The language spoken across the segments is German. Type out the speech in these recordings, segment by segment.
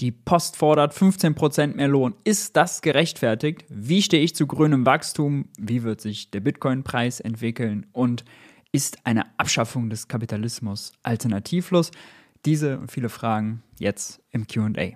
Die Post fordert 15% mehr Lohn. Ist das gerechtfertigt? Wie stehe ich zu grünem Wachstum? Wie wird sich der Bitcoin-Preis entwickeln? Und ist eine Abschaffung des Kapitalismus alternativlos? Diese und viele Fragen jetzt im QA.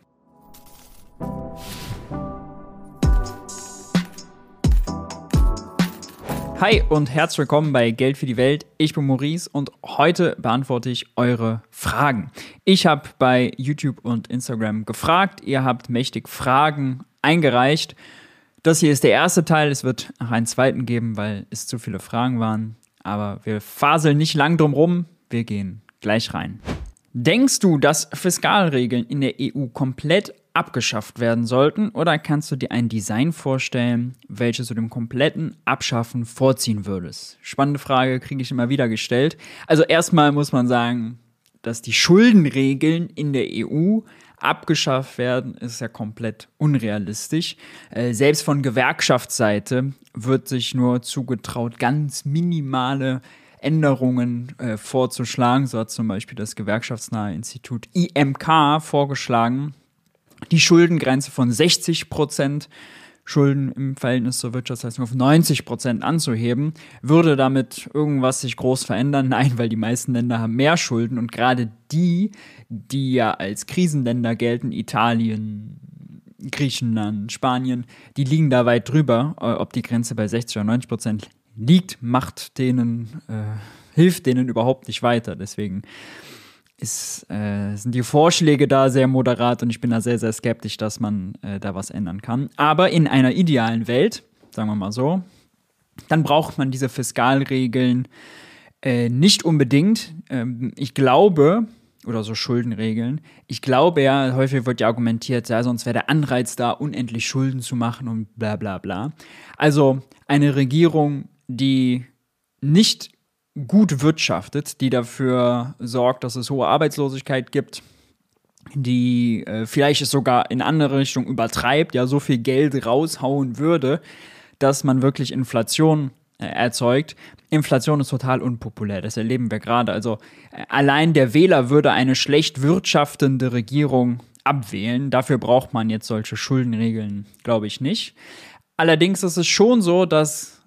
Hi und herzlich willkommen bei Geld für die Welt. Ich bin Maurice und heute beantworte ich eure Fragen. Ich habe bei YouTube und Instagram gefragt, ihr habt mächtig Fragen eingereicht. Das hier ist der erste Teil, es wird noch einen zweiten geben, weil es zu viele Fragen waren. Aber wir faseln nicht lang drum rum, wir gehen gleich rein. Denkst du, dass Fiskalregeln in der EU komplett abgeschafft werden sollten? Oder kannst du dir ein Design vorstellen, welches du dem kompletten Abschaffen vorziehen würdest? Spannende Frage, kriege ich immer wieder gestellt. Also erstmal muss man sagen, dass die Schuldenregeln in der EU abgeschafft werden, ist ja komplett unrealistisch. Äh, selbst von Gewerkschaftsseite wird sich nur zugetraut, ganz minimale Änderungen äh, vorzuschlagen. So hat zum Beispiel das gewerkschaftsnahe Institut IMK vorgeschlagen, die Schuldengrenze von 60 Prozent Schulden im Verhältnis zur Wirtschaftsleistung auf 90 Prozent anzuheben. Würde damit irgendwas sich groß verändern? Nein, weil die meisten Länder haben mehr Schulden und gerade die, die ja als Krisenländer gelten, Italien, Griechenland, Spanien, die liegen da weit drüber. Äh, ob die Grenze bei 60 oder 90 Prozent liegt, macht denen, äh, hilft denen überhaupt nicht weiter. Deswegen ist, äh, sind die Vorschläge da sehr moderat und ich bin da sehr, sehr skeptisch, dass man äh, da was ändern kann. Aber in einer idealen Welt, sagen wir mal so, dann braucht man diese Fiskalregeln äh, nicht unbedingt. Ähm, ich glaube, oder so Schuldenregeln. Ich glaube ja, häufig wird ja argumentiert, ja, sonst wäre der Anreiz da, unendlich Schulden zu machen und bla bla bla. Also eine Regierung, die nicht gut wirtschaftet, die dafür sorgt, dass es hohe Arbeitslosigkeit gibt, die äh, vielleicht es sogar in andere Richtung übertreibt, ja, so viel Geld raushauen würde, dass man wirklich Inflation äh, erzeugt. Inflation ist total unpopulär, das erleben wir gerade. Also äh, allein der Wähler würde eine schlecht wirtschaftende Regierung abwählen. Dafür braucht man jetzt solche Schuldenregeln, glaube ich nicht. Allerdings ist es schon so, dass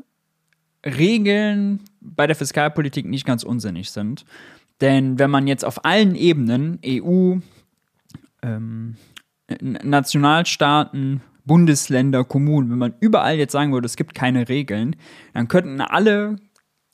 Regeln bei der Fiskalpolitik nicht ganz unsinnig sind. Denn wenn man jetzt auf allen Ebenen, EU, ähm, Nationalstaaten, Bundesländer, Kommunen, wenn man überall jetzt sagen würde, es gibt keine Regeln, dann könnten alle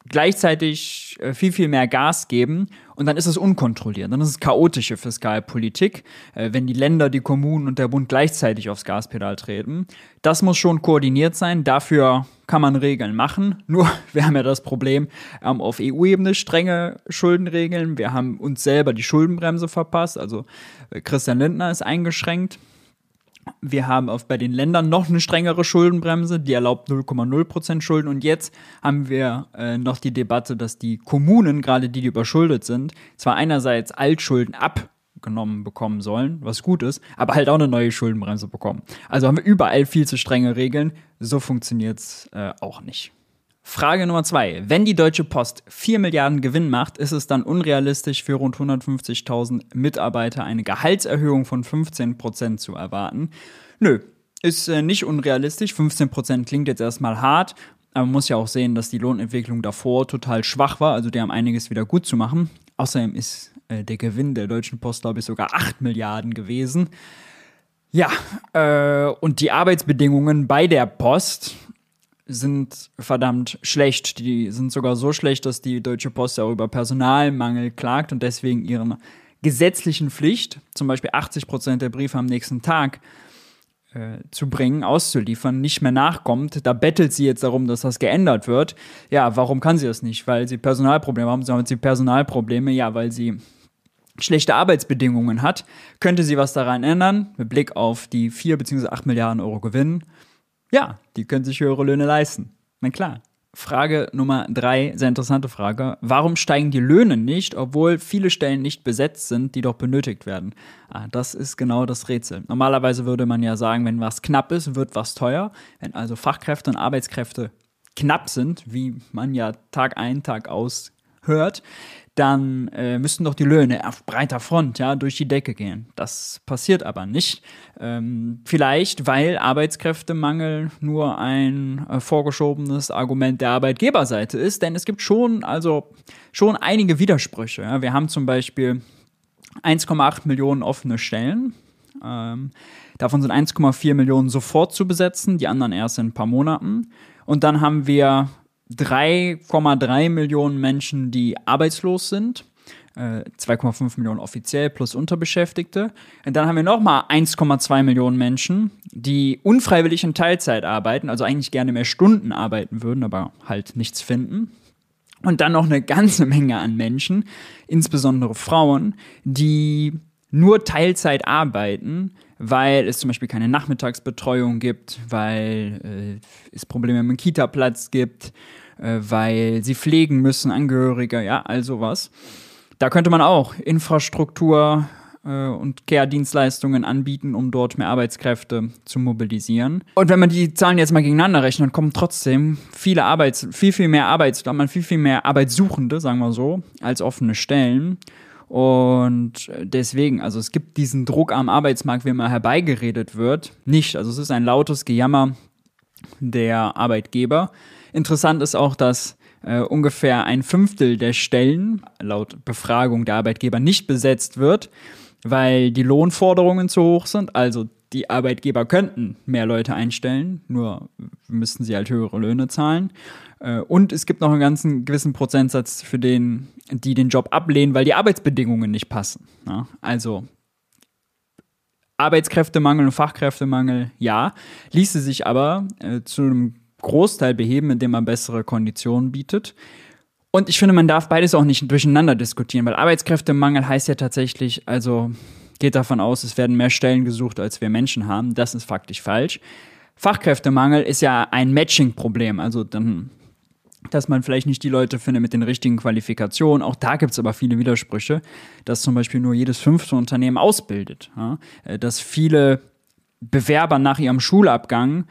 gleichzeitig äh, viel, viel mehr Gas geben und dann ist es unkontrolliert. Dann ist es chaotische Fiskalpolitik, äh, wenn die Länder, die Kommunen und der Bund gleichzeitig aufs Gaspedal treten. Das muss schon koordiniert sein. Dafür kann man Regeln machen. Nur, wir haben ja das Problem, ähm, auf EU-Ebene strenge Schuldenregeln. Wir haben uns selber die Schuldenbremse verpasst. Also äh, Christian Lindner ist eingeschränkt. Wir haben auf, bei den Ländern noch eine strengere Schuldenbremse, die erlaubt 0,0% Schulden. Und jetzt haben wir äh, noch die Debatte, dass die Kommunen, gerade die, die überschuldet sind, zwar einerseits Altschulden abgenommen bekommen sollen, was gut ist, aber halt auch eine neue Schuldenbremse bekommen. Also haben wir überall viel zu strenge Regeln. So funktioniert es äh, auch nicht. Frage Nummer zwei. Wenn die Deutsche Post 4 Milliarden Gewinn macht, ist es dann unrealistisch für rund 150.000 Mitarbeiter eine Gehaltserhöhung von 15 Prozent zu erwarten? Nö, ist äh, nicht unrealistisch. 15 Prozent klingt jetzt erstmal hart, aber man muss ja auch sehen, dass die Lohnentwicklung davor total schwach war. Also die haben einiges wieder gut zu machen. Außerdem ist äh, der Gewinn der Deutschen Post, glaube ich, sogar 8 Milliarden gewesen. Ja, äh, und die Arbeitsbedingungen bei der Post sind verdammt schlecht. Die sind sogar so schlecht, dass die Deutsche Post auch über Personalmangel klagt und deswegen ihren gesetzlichen Pflicht, zum Beispiel 80 Prozent der Briefe am nächsten Tag äh, zu bringen, auszuliefern, nicht mehr nachkommt. Da bettelt sie jetzt darum, dass das geändert wird. Ja, warum kann sie das nicht? Weil sie Personalprobleme haben. Sie haben jetzt Personalprobleme, ja, weil sie schlechte Arbeitsbedingungen hat. Könnte sie was daran ändern, mit Blick auf die 4 bzw. 8 Milliarden Euro Gewinn? Ja, die können sich höhere Löhne leisten. Na klar. Frage Nummer drei, sehr interessante Frage. Warum steigen die Löhne nicht, obwohl viele Stellen nicht besetzt sind, die doch benötigt werden? Ah, das ist genau das Rätsel. Normalerweise würde man ja sagen, wenn was knapp ist, wird was teuer. Wenn also Fachkräfte und Arbeitskräfte knapp sind, wie man ja Tag ein, Tag aus hört, dann äh, müssten doch die Löhne auf breiter Front ja durch die Decke gehen. Das passiert aber nicht. Ähm, vielleicht, weil Arbeitskräftemangel nur ein äh, vorgeschobenes Argument der Arbeitgeberseite ist, denn es gibt schon also schon einige Widersprüche. Ja. Wir haben zum Beispiel 1,8 Millionen offene Stellen. Ähm, davon sind 1,4 Millionen sofort zu besetzen, die anderen erst in ein paar Monaten. Und dann haben wir 3,3 Millionen Menschen, die arbeitslos sind. 2,5 äh, Millionen offiziell plus Unterbeschäftigte. Und dann haben wir nochmal 1,2 Millionen Menschen, die unfreiwillig in Teilzeit arbeiten, also eigentlich gerne mehr Stunden arbeiten würden, aber halt nichts finden. Und dann noch eine ganze Menge an Menschen, insbesondere Frauen, die nur Teilzeit arbeiten, weil es zum Beispiel keine Nachmittagsbetreuung gibt, weil äh, es Probleme mit dem Kita-Platz gibt, äh, weil sie pflegen müssen, Angehörige, ja, all sowas. Da könnte man auch Infrastruktur äh, und Care-Dienstleistungen anbieten, um dort mehr Arbeitskräfte zu mobilisieren. Und wenn man die Zahlen jetzt mal gegeneinander rechnet, dann kommen trotzdem viele Arbeits, viel, viel mehr Arbeits, man viel, viel mehr Arbeitssuchende, sagen wir so, als offene Stellen. Und deswegen, also es gibt diesen Druck am Arbeitsmarkt, wie immer herbeigeredet wird, nicht. Also es ist ein lautes Gejammer der Arbeitgeber. Interessant ist auch, dass äh, ungefähr ein Fünftel der Stellen laut Befragung der Arbeitgeber nicht besetzt wird, weil die Lohnforderungen zu hoch sind. Also die Arbeitgeber könnten mehr Leute einstellen, nur müssten sie halt höhere Löhne zahlen. Äh, und es gibt noch einen ganzen gewissen Prozentsatz für den, die den Job ablehnen, weil die Arbeitsbedingungen nicht passen. Also Arbeitskräftemangel und Fachkräftemangel, ja, ließe sich aber äh, zu einem Großteil beheben, indem man bessere Konditionen bietet. Und ich finde, man darf beides auch nicht durcheinander diskutieren, weil Arbeitskräftemangel heißt ja tatsächlich, also geht davon aus, es werden mehr Stellen gesucht, als wir Menschen haben. Das ist faktisch falsch. Fachkräftemangel ist ja ein Matching-Problem. Also dann, dass man vielleicht nicht die Leute findet mit den richtigen Qualifikationen. Auch da gibt es aber viele Widersprüche, dass zum Beispiel nur jedes fünfte Unternehmen ausbildet. Ja? Dass viele Bewerber nach ihrem Schulabgang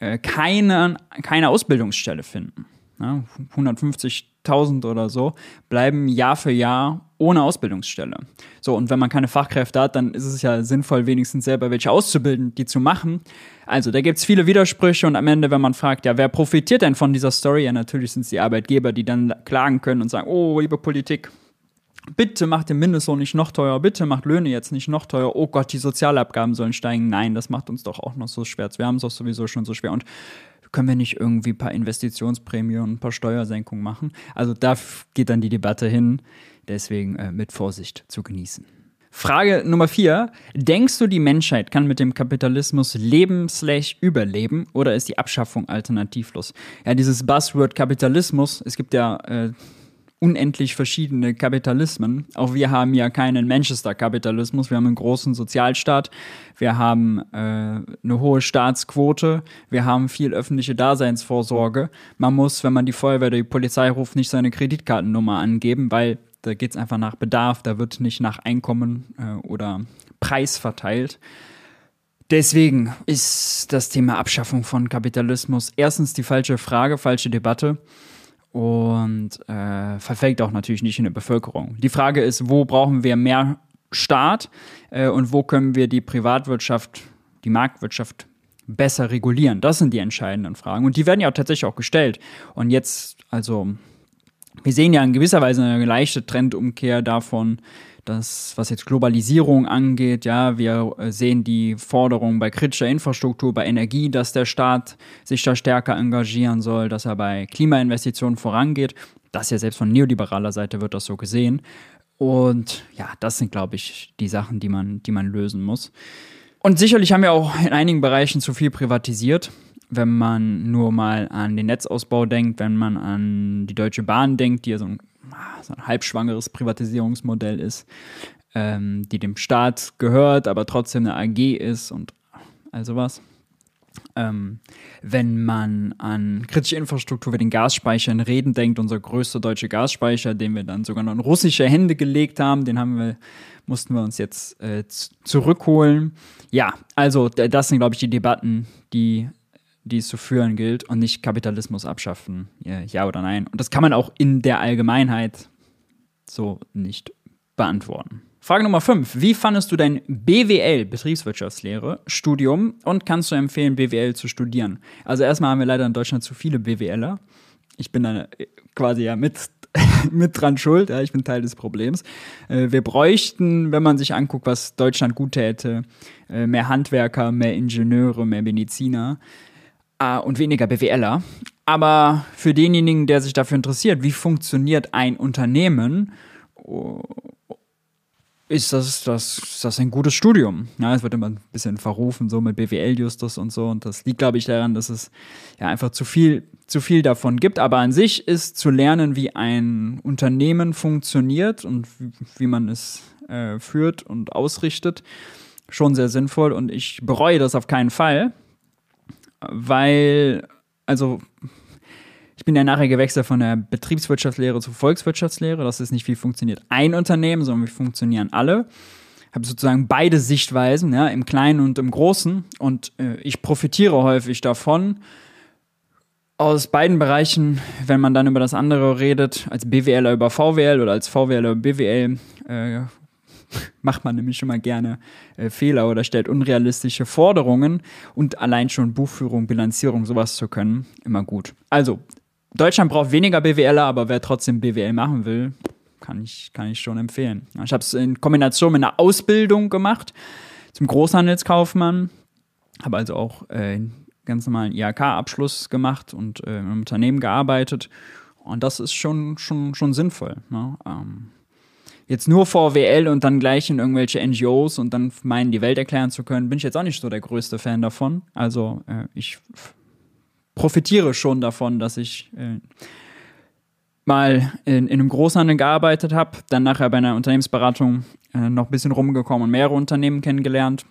äh, keine, keine Ausbildungsstelle finden. Ja, 150.000 oder so bleiben Jahr für Jahr ohne Ausbildungsstelle. So, und wenn man keine Fachkräfte hat, dann ist es ja sinnvoll, wenigstens selber welche auszubilden, die zu machen. Also, da gibt es viele Widersprüche und am Ende, wenn man fragt, ja, wer profitiert denn von dieser Story? Ja, natürlich sind es die Arbeitgeber, die dann klagen können und sagen, oh, liebe Politik, Bitte macht den Mindestlohn nicht noch teurer, bitte macht Löhne jetzt nicht noch teurer. Oh Gott, die Sozialabgaben sollen steigen. Nein, das macht uns doch auch noch so schwer. Wir haben es doch sowieso schon so schwer. Und können wir nicht irgendwie ein paar Investitionsprämien und ein paar Steuersenkungen machen? Also da geht dann die Debatte hin. Deswegen äh, mit Vorsicht zu genießen. Frage Nummer vier. Denkst du, die Menschheit kann mit dem Kapitalismus leben slash überleben oder ist die Abschaffung alternativlos? Ja, dieses Buzzword Kapitalismus, es gibt ja äh, unendlich verschiedene Kapitalismen. Auch wir haben ja keinen Manchester-Kapitalismus. Wir haben einen großen Sozialstaat. Wir haben äh, eine hohe Staatsquote. Wir haben viel öffentliche Daseinsvorsorge. Man muss, wenn man die Feuerwehr oder die Polizei ruft, nicht seine Kreditkartennummer angeben, weil da geht es einfach nach Bedarf. Da wird nicht nach Einkommen äh, oder Preis verteilt. Deswegen ist das Thema Abschaffung von Kapitalismus erstens die falsche Frage, falsche Debatte und äh, verfällt auch natürlich nicht in der Bevölkerung. Die Frage ist, wo brauchen wir mehr Staat äh, und wo können wir die Privatwirtschaft, die Marktwirtschaft besser regulieren? Das sind die entscheidenden Fragen und die werden ja auch tatsächlich auch gestellt. Und jetzt, also, wir sehen ja in gewisser Weise eine leichte Trendumkehr davon, das, was jetzt Globalisierung angeht, ja, wir äh, sehen die Forderung bei kritischer Infrastruktur, bei Energie, dass der Staat sich da stärker engagieren soll, dass er bei Klimainvestitionen vorangeht. Das ja selbst von neoliberaler Seite wird das so gesehen. Und ja, das sind, glaube ich, die Sachen, die man, die man lösen muss. Und sicherlich haben wir auch in einigen Bereichen zu viel privatisiert wenn man nur mal an den Netzausbau denkt, wenn man an die Deutsche Bahn denkt, die ja so ein so ein halbschwangeres Privatisierungsmodell ist, ähm, die dem Staat gehört, aber trotzdem eine AG ist und all sowas. Ähm, wenn man an kritische Infrastruktur wie den Gasspeicher in Reden denkt, unser größter deutscher Gasspeicher, den wir dann sogar noch in russische Hände gelegt haben, den haben wir, mussten wir uns jetzt äh, zurückholen. Ja, also das sind, glaube ich, die Debatten, die die es zu führen gilt und nicht Kapitalismus abschaffen. Ja, oder nein. Und das kann man auch in der Allgemeinheit so nicht beantworten. Frage Nummer 5. Wie fandest du dein BWL, Betriebswirtschaftslehre, Studium und kannst du empfehlen, BWL zu studieren? Also erstmal haben wir leider in Deutschland zu viele BWLer. Ich bin da quasi ja mit, mit dran schuld, ja, ich bin Teil des Problems. Äh, wir bräuchten, wenn man sich anguckt, was Deutschland gut täte, äh, mehr Handwerker, mehr Ingenieure, mehr Mediziner äh, und weniger BWLer. Aber für denjenigen, der sich dafür interessiert, wie funktioniert ein Unternehmen, ist das, das, ist das ein gutes Studium. Ja, es wird immer ein bisschen verrufen, so mit BWL-Justus und so. Und das liegt, glaube ich, daran, dass es ja einfach zu viel, zu viel davon gibt. Aber an sich ist zu lernen, wie ein Unternehmen funktioniert und wie, wie man es äh, führt und ausrichtet, schon sehr sinnvoll. Und ich bereue das auf keinen Fall weil, also ich bin ja nachher gewechselt von der Betriebswirtschaftslehre zur Volkswirtschaftslehre. Das ist nicht, wie funktioniert ein Unternehmen, sondern wie funktionieren alle. Habe sozusagen beide Sichtweisen, ja, im Kleinen und im Großen. Und äh, ich profitiere häufig davon. Aus beiden Bereichen, wenn man dann über das andere redet, als BWLer über VWL oder als VWLer über BWL, äh, macht man nämlich mal gerne äh, Fehler oder stellt unrealistische Forderungen und allein schon Buchführung, Bilanzierung, sowas zu können, immer gut. Also, Deutschland braucht weniger BWLer, aber wer trotzdem BWL machen will, kann ich, kann ich schon empfehlen. Ich habe es in Kombination mit einer Ausbildung gemacht zum Großhandelskaufmann, habe also auch äh, ganz normalen IHK-Abschluss gemacht und äh, im Unternehmen gearbeitet. Und das ist schon, schon, schon sinnvoll. Ne? Ähm, jetzt nur VWL und dann gleich in irgendwelche NGOs und dann meinen, die Welt erklären zu können, bin ich jetzt auch nicht so der größte Fan davon. Also äh, ich profitiere schon davon, dass ich äh, mal in, in, einem Großhandel gearbeitet habe, dann nachher bei einer Unternehmensberatung äh, noch ein bisschen rumgekommen und mehrere Unternehmen kennengelernt.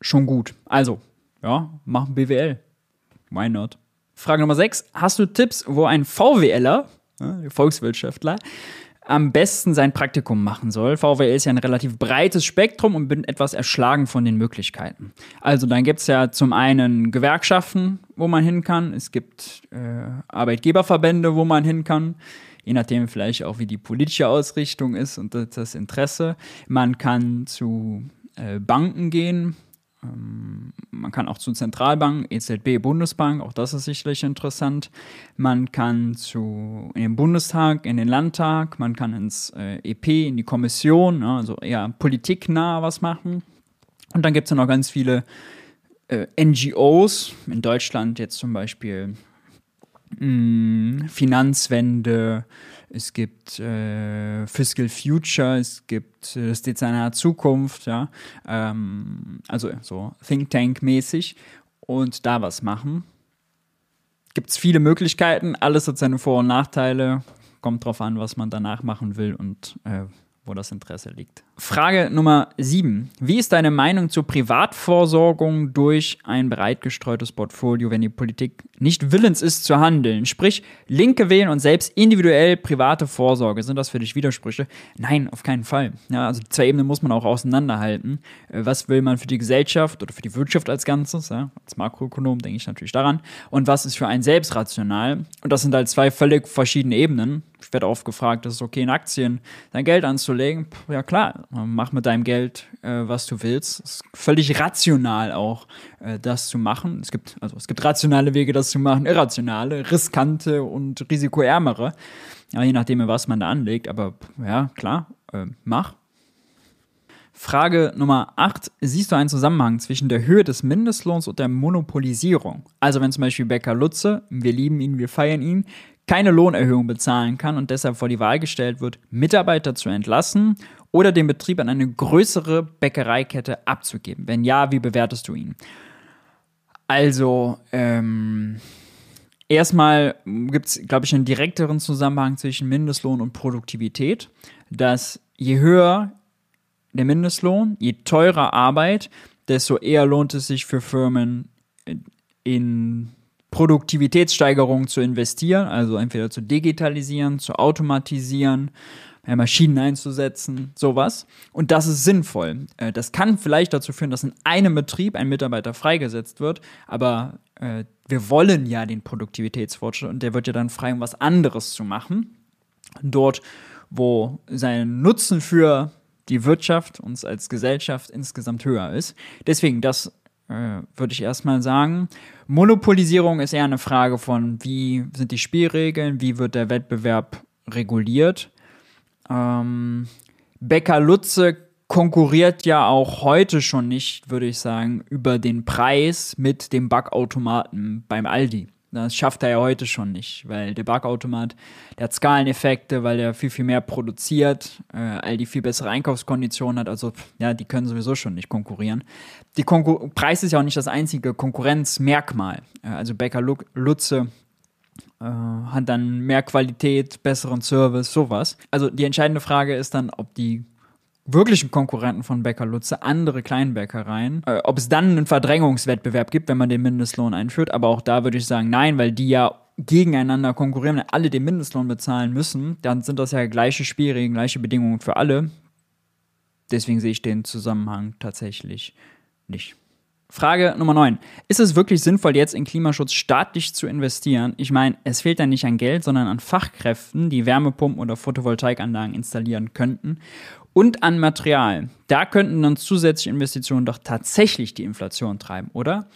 Schon gut. Also, ja, mach BWL. Why not? Frage Nummer 6. Hast du Tipps, wo ein VWLer, äh, Volkswirtschaftler, am besten sein Praktikum machen soll. VWL ist ja ein relativ breites Spektrum und bin etwas erschlagen von den Möglichkeiten. Also dann gibt es ja zum einen Gewerkschaften, wo man hin kann. Es gibt äh, Arbeitgeberverbände, wo man hin kann. Je nachdem vielleicht auch, wie die politische Ausrichtung ist und das Interesse. Man kann zu äh, Banken gehen, man kann auch zu Zentralbanken, EZB, Bundesbank, auch das ist sicherlich interessant. Man kann zu in den Bundestag, in den Landtag, man kann ins äh, EP, in die Kommission, ne, also eher politiknah was machen. Und dann gibt es ja noch ganz viele äh, NGOs, in Deutschland jetzt zum Beispiel Finanzwende, es gibt äh, Fiscal Future, es gibt äh, das Designer Zukunft, ja, ähm, also so Think Tank-mäßig und da was machen. Gibt es viele Möglichkeiten, alles hat seine Vor- und Nachteile, kommt drauf an, was man danach machen will und äh, wo das Interesse liegt. Frage Nummer 7. Wie ist deine Meinung zur Privatvorsorgung durch ein breit gestreutes Portfolio, wenn die Politik nicht willens ist zu handeln? Sprich, Linke wählen und selbst individuell private Vorsorge. Sind das für dich Widersprüche? Nein, auf keinen Fall. Ja, also die zwei Ebenen muss man auch auseinanderhalten. Äh, was will man für die Gesellschaft oder für die Wirtschaft als Ganzes? Ja? Als Makroökonom denke ich natürlich daran. Und was ist für einen selbst rational? Und das sind halt zwei völlig verschiedene Ebenen. Ich werde oft gefragt, ist es okay, in Aktien dein Geld anzulegen? Ja klar, mach mit deinem Geld, äh, was du willst. Es ist völlig rational auch, äh, das zu machen. Es gibt, also es gibt rationale Wege, das zu machen, irrationale, riskante und risikoärmere. Ja, je nachdem, was man da anlegt. Aber ja, klar, äh, mach. Frage Nummer 8. Siehst du einen Zusammenhang zwischen der Höhe des Mindestlohns und der Monopolisierung? Also wenn zum Beispiel Becker Lutze, wir lieben ihn, wir feiern ihn, keine Lohnerhöhung bezahlen kann und deshalb vor die Wahl gestellt wird, Mitarbeiter zu entlassen oder den Betrieb an eine größere Bäckereikette abzugeben? Wenn ja, wie bewertest du ihn? Also, ähm, erstmal gibt es, glaube ich, einen direkteren Zusammenhang zwischen Mindestlohn und Produktivität, dass je höher der Mindestlohn, je teurer Arbeit, desto eher lohnt es sich für Firmen in Produktivitätssteigerung zu investieren, also entweder zu digitalisieren, zu automatisieren mehr Maschinen einzusetzen, sowas. Und das ist sinnvoll. Äh, das kann vielleicht dazu führen, dass in einem Betrieb ein Mitarbeiter freigesetzt wird, aber äh, wir wollen ja den Produktivitätsfortschritt und der wird ja dann frei, um was anderes zu machen. Dort, wo sein Nutzen für die Wirtschaft, uns als Gesellschaft insgesamt höher ist. Deswegen, das würde ich erstmal sagen. Monopolisierung ist eher eine Frage von, wie sind die Spielregeln, wie wird der Wettbewerb reguliert. Ähm, Becker Lutze konkurriert ja auch heute schon nicht, würde ich sagen, über den Preis mit dem Backautomaten beim Aldi. Das schafft er ja heute schon nicht, weil der Backautomat, der hat Skaleneffekte, weil er viel, viel mehr produziert, äh, all die viel bessere Einkaufskonditionen hat. Also, ja, die können sowieso schon nicht konkurrieren. Die Konkur Preis ist ja auch nicht das einzige Konkurrenzmerkmal. Äh, also Bäcker Lutze äh, hat dann mehr Qualität, besseren Service, sowas. Also die entscheidende Frage ist dann, ob die wirklichen Konkurrenten von Bäcker Lutze, andere Kleinbäckereien, äh, ob es dann einen Verdrängungswettbewerb gibt, wenn man den Mindestlohn einführt. Aber auch da würde ich sagen, nein, weil die ja gegeneinander konkurrieren, wenn alle den Mindestlohn bezahlen müssen, dann sind das ja gleiche Spielregeln, gleiche Bedingungen für alle. Deswegen sehe ich den Zusammenhang tatsächlich nicht. Frage Nummer 9. Ist es wirklich sinnvoll, jetzt in Klimaschutz staatlich zu investieren? Ich meine, es fehlt dann nicht an Geld, sondern an Fachkräften, die Wärmepumpen oder Photovoltaikanlagen installieren könnten und an Material. Da könnten dann zusätzliche Investitionen doch tatsächlich die Inflation treiben, oder?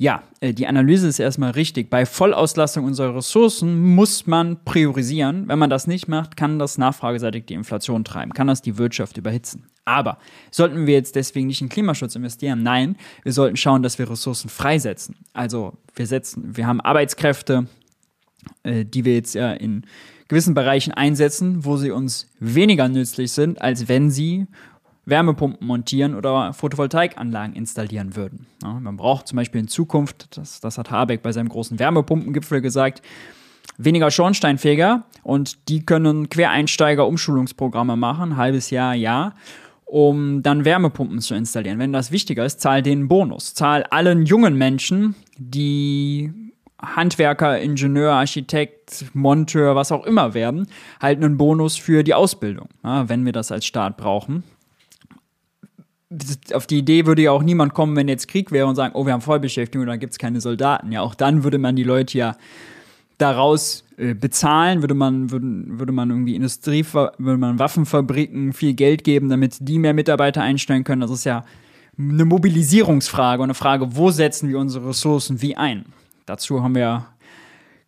Ja, äh, die Analyse ist erstmal richtig. Bei Vollauslastung unserer Ressourcen muss man priorisieren. Wenn man das nicht macht, kann das nachfrageseitig die Inflation treiben, kann das die Wirtschaft überhitzen. Aber sollten wir jetzt deswegen nicht in Klimaschutz investieren? Nein, wir sollten schauen, dass wir Ressourcen freisetzen. Also wir setzen, wir haben Arbeitskräfte, äh, die wir jetzt ja in gewissen Bereichen einsetzen, wo sie uns weniger nützlich sind, als wenn sie Wärmepumpen montieren oder Photovoltaikanlagen installieren würden. Ja, man braucht zum Beispiel in Zukunft, das, das hat Habeck bei seinem großen Wärmepumpengipfel gesagt, weniger Schornsteinfeger und die können Quereinsteiger Umschulungsprogramme machen, halbes Jahr, Jahr, um dann Wärmepumpen zu installieren. Wenn das wichtiger ist, zahl den Bonus. Zahl allen jungen Menschen, die Handwerker, Ingenieur, Architekt, Monteur, was auch immer werden, halt einen Bonus für die Ausbildung, ja, wenn wir das als Staat brauchen. Auf die Idee würde ja auch niemand kommen, wenn jetzt Krieg wäre und sagen, oh, wir haben Vollbeschäftigung, dann gibt es keine Soldaten. Ja, auch dann würde man die Leute ja daraus äh, bezahlen, würde man, würde, würde man irgendwie Industrie, würde man Waffenfabriken viel Geld geben, damit die mehr Mitarbeiter einstellen können. Das ist ja eine Mobilisierungsfrage und eine Frage, wo setzen wir unsere Ressourcen wie ein? Dazu haben wir,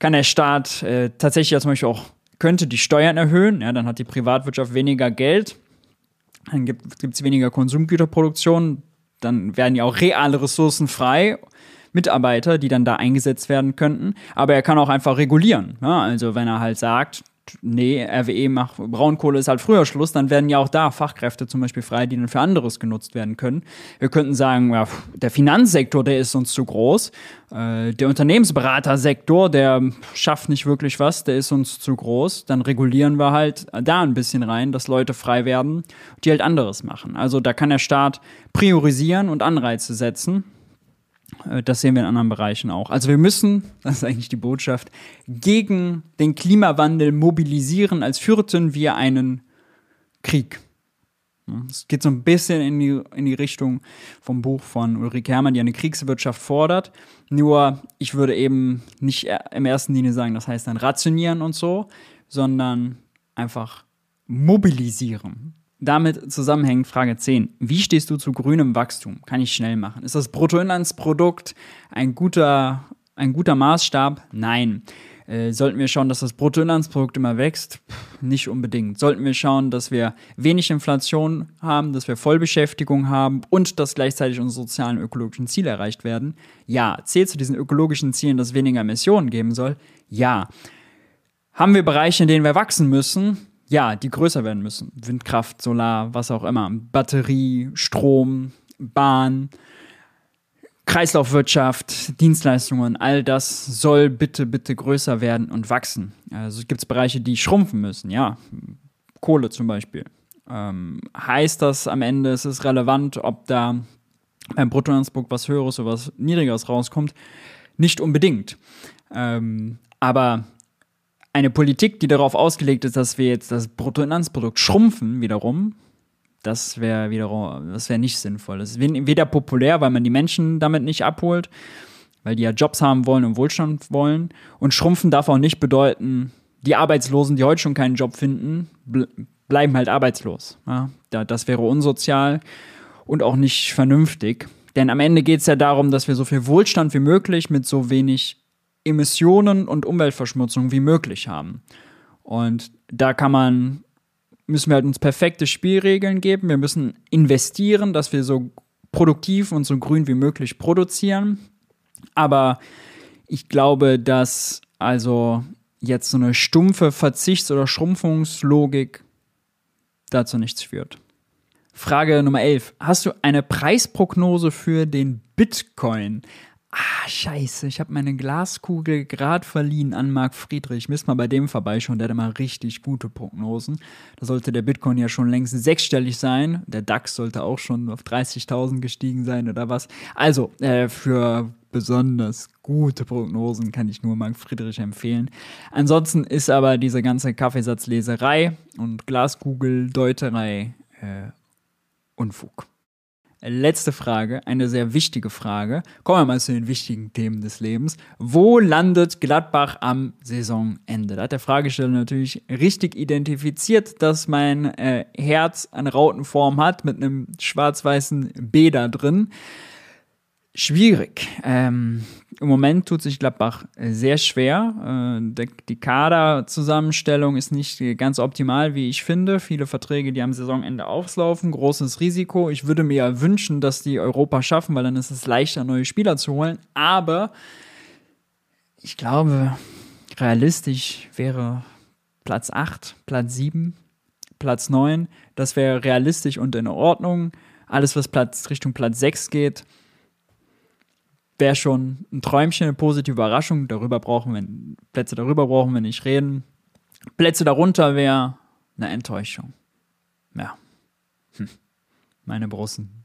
kann der Staat äh, tatsächlich ja zum Beispiel auch, könnte die Steuern erhöhen, ja, dann hat die Privatwirtschaft weniger Geld, dann gibt es weniger Konsumgüterproduktion, dann werden ja auch reale Ressourcen frei, Mitarbeiter, die dann da eingesetzt werden könnten. Aber er kann auch einfach regulieren. Ja? Also wenn er halt sagt, nee, RWE macht, Braunkohle ist halt früher Schluss, dann werden ja auch da Fachkräfte zum Beispiel frei, die dann für anderes genutzt werden können. Wir könnten sagen, ja, der Finanzsektor, der ist uns zu groß. Äh, der Unternehmensberatersektor, der schafft nicht wirklich was, der ist uns zu groß. Dann regulieren wir halt da ein bisschen rein, dass Leute frei werden, die halt anderes machen. Also da kann der Staat priorisieren und Anreize setzen. Äh, das sehen wir in anderen Bereichen auch. Also wir müssen, das ist eigentlich die Botschaft, gegen den Klimawandel mobilisieren, als führten wir einen Krieg. Es geht so ein bisschen in die, in die Richtung vom Buch von Ulrike Herrmann, die eine Kriegswirtschaft fordert. Nur, ich würde eben nicht im ersten Linie sagen, das heißt dann rationieren und so, sondern einfach mobilisieren. Damit zusammenhängt Frage 10. Wie stehst du zu grünem Wachstum? Kann ich schnell machen. Ist das Bruttoinlandsprodukt ein guter, ein guter Maßstab? Nein. Äh, sollten wir schauen, dass das Bruttoinlandsprodukt immer wächst? nicht unbedingt. Sollten wir schauen, dass wir wenig Inflation haben, dass wir Vollbeschäftigung haben und dass gleichzeitig unsere sozialen und ökologischen Ziele erreicht werden? Ja. Zählt zu diesen ökologischen Zielen, dass es weniger Emissionen geben soll? Ja. Haben wir Bereiche, in denen wir wachsen müssen? Ja, die größer werden müssen. Windkraft, Solar, was auch immer. Batterie, Strom, Bahn, Kreislaufwirtschaft, Dienstleistungen, all das soll bitte, bitte größer werden und wachsen. Also es gibt Bereiche, die schrumpfen müssen, ja. Kohle zum Beispiel. Ähm, heißt das am Ende, es ist relevant, ob da beim Bruttoinlandsprodukt was Höheres oder was Niedrigeres rauskommt? Nicht unbedingt. Ähm, aber Eine Politik, die darauf ausgelegt ist, dass wir jetzt das Bruttoinlandsprodukt schrumpfen, wiederum, das wäre wiederum, das wäre nicht sinnvoll. Das ist weder populär, weil man die Menschen damit nicht abholt, weil die ja Jobs haben wollen und Wohlstand wollen. Und schrumpfen darf auch nicht bedeuten, die Arbeitslosen, die heute schon keinen Job finden, bleiben halt arbeitslos. Ja, das wäre unsozial und auch nicht vernünftig. Denn am Ende geht es ja darum, dass wir so viel Wohlstand wie möglich mit so wenig Emissionen und Umweltverschmutzung wie möglich haben. Und da kann man, müssen wir halt uns perfekte Spielregeln geben. Wir müssen investieren, dass wir so produktiv und so grün wie möglich produzieren. Aber ich glaube, dass also jetzt so eine stumpfe Verzichts- oder Schrumpfungslogik dazu nichts führt. Frage Nummer 11. Hast du eine Preisprognose für den Bitcoin? Ah, scheiße, ich habe meine Glaskugel gerade verliehen an Marc Friedrich. Müsst mal bei dem vorbeischauen, der hat immer richtig gute Prognosen. Da sollte der Bitcoin ja schon längst sechsstellig sein. Der DAX sollte auch schon auf 30.000 gestiegen sein oder was. Also, äh, für besonders gute Prognosen kann ich nur Marc Friedrich empfehlen. Ansonsten ist aber diese ganze Kaffeesatzleserei und Glaskugeldeuterei äh, Unfug. Letzte Frage, eine sehr wichtige Frage. Kommen wir mal zu den wichtigen Themen des Lebens. Wo landet Gladbach am Saisonende? Da hat der Fragesteller natürlich richtig identifiziert, dass mein äh, Herz eine Rautenform hat mit einem schwarz-weißen B da drin. Schwierig. Ähm, Im Moment tut sich Gladbach sehr schwer. Äh, die Kaderzusammenstellung ist nicht ganz optimal, wie ich finde. Viele Verträge, die am Saisonende auslaufen, großes Risiko. Ich würde mir ja wünschen, dass die Europa schaffen, weil dann ist es leichter, neue Spieler zu holen. Aber ich glaube, realistisch wäre Platz 8, Platz 7, Platz 9. Das wäre realistisch und in Ordnung. Alles, was Platz, Richtung Platz 6 geht, wäre schon ein Träumchen, eine positive Überraschung. Darüber brauchen wir, Plätze darüber brauchen wir nicht reden. Plätze darunter wäre eine Enttäuschung. Ja. Hm. Meine Brussen.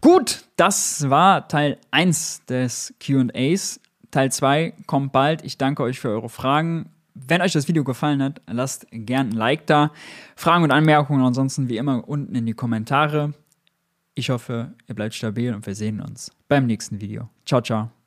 Gut, das war Teil 1 des QAs. Teil 2 kommt bald. Ich danke euch für eure Fragen. Wenn euch das Video gefallen hat, lasst gerne ein Like da. Fragen und Anmerkungen ansonsten wie immer unten in die Kommentare. Ich hoffe, ihr bleibt stabil und wir sehen uns beim nächsten Video. Ciao, ciao.